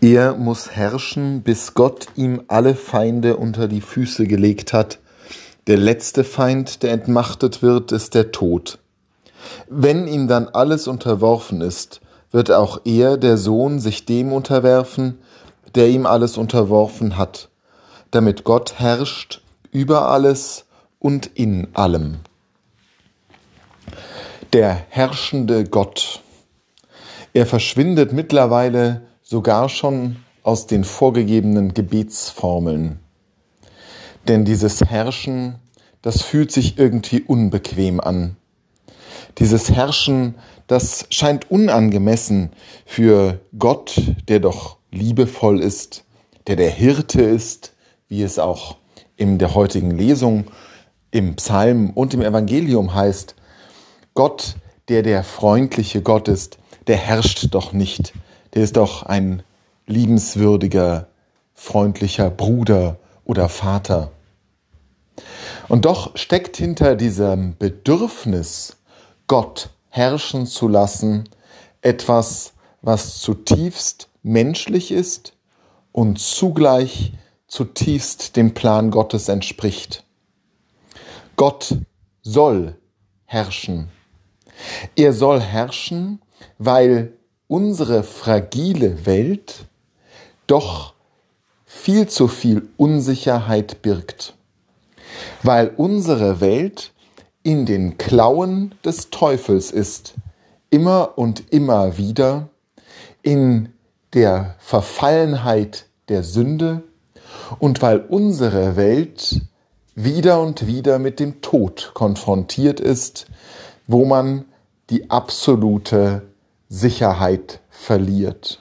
Er muss herrschen, bis Gott ihm alle Feinde unter die Füße gelegt hat. Der letzte Feind, der entmachtet wird, ist der Tod. Wenn ihm dann alles unterworfen ist, wird auch er, der Sohn, sich dem unterwerfen, der ihm alles unterworfen hat, damit Gott herrscht über alles und in allem. Der herrschende Gott. Er verschwindet mittlerweile sogar schon aus den vorgegebenen Gebetsformeln. Denn dieses Herrschen, das fühlt sich irgendwie unbequem an. Dieses Herrschen, das scheint unangemessen für Gott, der doch liebevoll ist, der der Hirte ist, wie es auch in der heutigen Lesung im Psalm und im Evangelium heißt. Gott, der der freundliche Gott ist, der herrscht doch nicht, der ist doch ein liebenswürdiger, freundlicher Bruder oder Vater. Und doch steckt hinter diesem Bedürfnis, Gott herrschen zu lassen, etwas, was zutiefst menschlich ist und zugleich zutiefst dem Plan Gottes entspricht. Gott soll herrschen. Er soll herrschen, weil unsere fragile Welt doch viel zu viel Unsicherheit birgt, weil unsere Welt in den Klauen des Teufels ist, immer und immer wieder in der Verfallenheit der Sünde und weil unsere Welt wieder und wieder mit dem Tod konfrontiert ist, wo man die absolute Sicherheit verliert.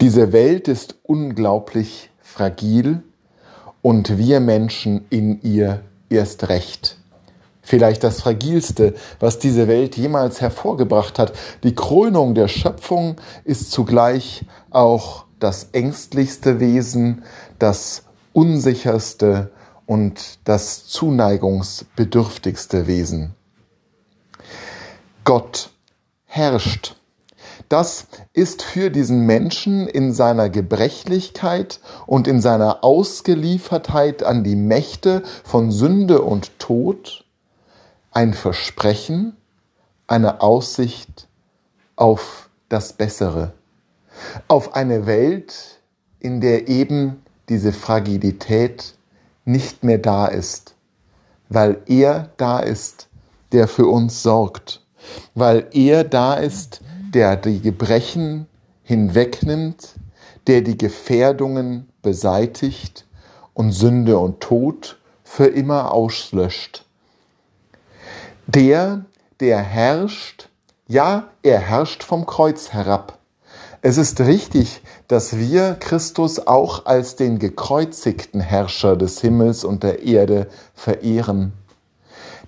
Diese Welt ist unglaublich fragil und wir Menschen in ihr erst recht. Vielleicht das Fragilste, was diese Welt jemals hervorgebracht hat. Die Krönung der Schöpfung ist zugleich auch das ängstlichste Wesen, das unsicherste und das zuneigungsbedürftigste Wesen. Gott herrscht. Das ist für diesen Menschen in seiner Gebrechlichkeit und in seiner Ausgeliefertheit an die Mächte von Sünde und Tod ein Versprechen, eine Aussicht auf das Bessere, auf eine Welt, in der eben diese Fragilität nicht mehr da ist, weil er da ist, der für uns sorgt weil er da ist, der die Gebrechen hinwegnimmt, der die Gefährdungen beseitigt und Sünde und Tod für immer auslöscht. Der, der herrscht, ja, er herrscht vom Kreuz herab. Es ist richtig, dass wir Christus auch als den gekreuzigten Herrscher des Himmels und der Erde verehren.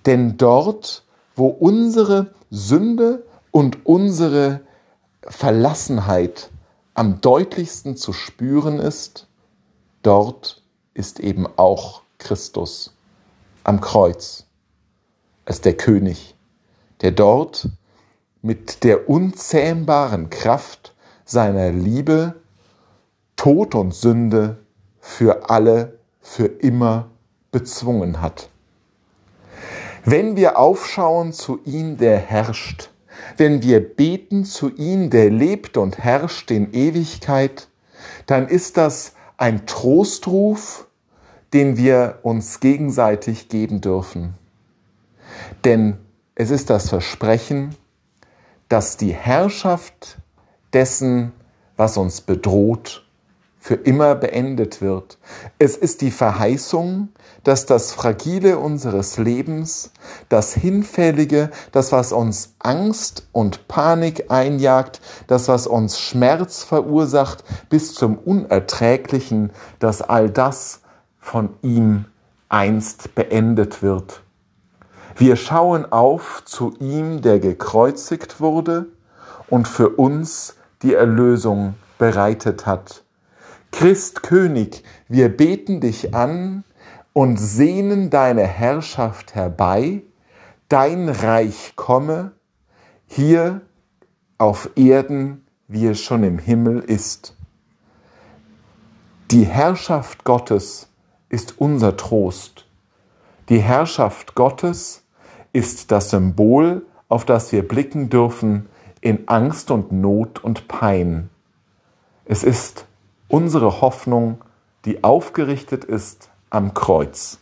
Denn dort, wo unsere Sünde und unsere Verlassenheit am deutlichsten zu spüren ist, dort ist eben auch Christus am Kreuz als der König, der dort mit der unzähmbaren Kraft seiner Liebe Tod und Sünde für alle, für immer bezwungen hat. Wenn wir aufschauen zu ihm, der herrscht, wenn wir beten zu ihm, der lebt und herrscht in Ewigkeit, dann ist das ein Trostruf, den wir uns gegenseitig geben dürfen. Denn es ist das Versprechen, dass die Herrschaft dessen, was uns bedroht, für immer beendet wird. Es ist die Verheißung, dass das Fragile unseres Lebens, das Hinfällige, das, was uns Angst und Panik einjagt, das, was uns Schmerz verursacht, bis zum Unerträglichen, dass all das von ihm einst beendet wird. Wir schauen auf zu ihm, der gekreuzigt wurde und für uns die Erlösung bereitet hat. Christ König, wir beten dich an und sehnen deine Herrschaft herbei, dein Reich komme, hier auf Erden, wie es schon im Himmel ist. Die Herrschaft Gottes ist unser Trost. Die Herrschaft Gottes ist das Symbol, auf das wir blicken dürfen in Angst und Not und Pein. Es ist unsere Hoffnung, die aufgerichtet ist am Kreuz.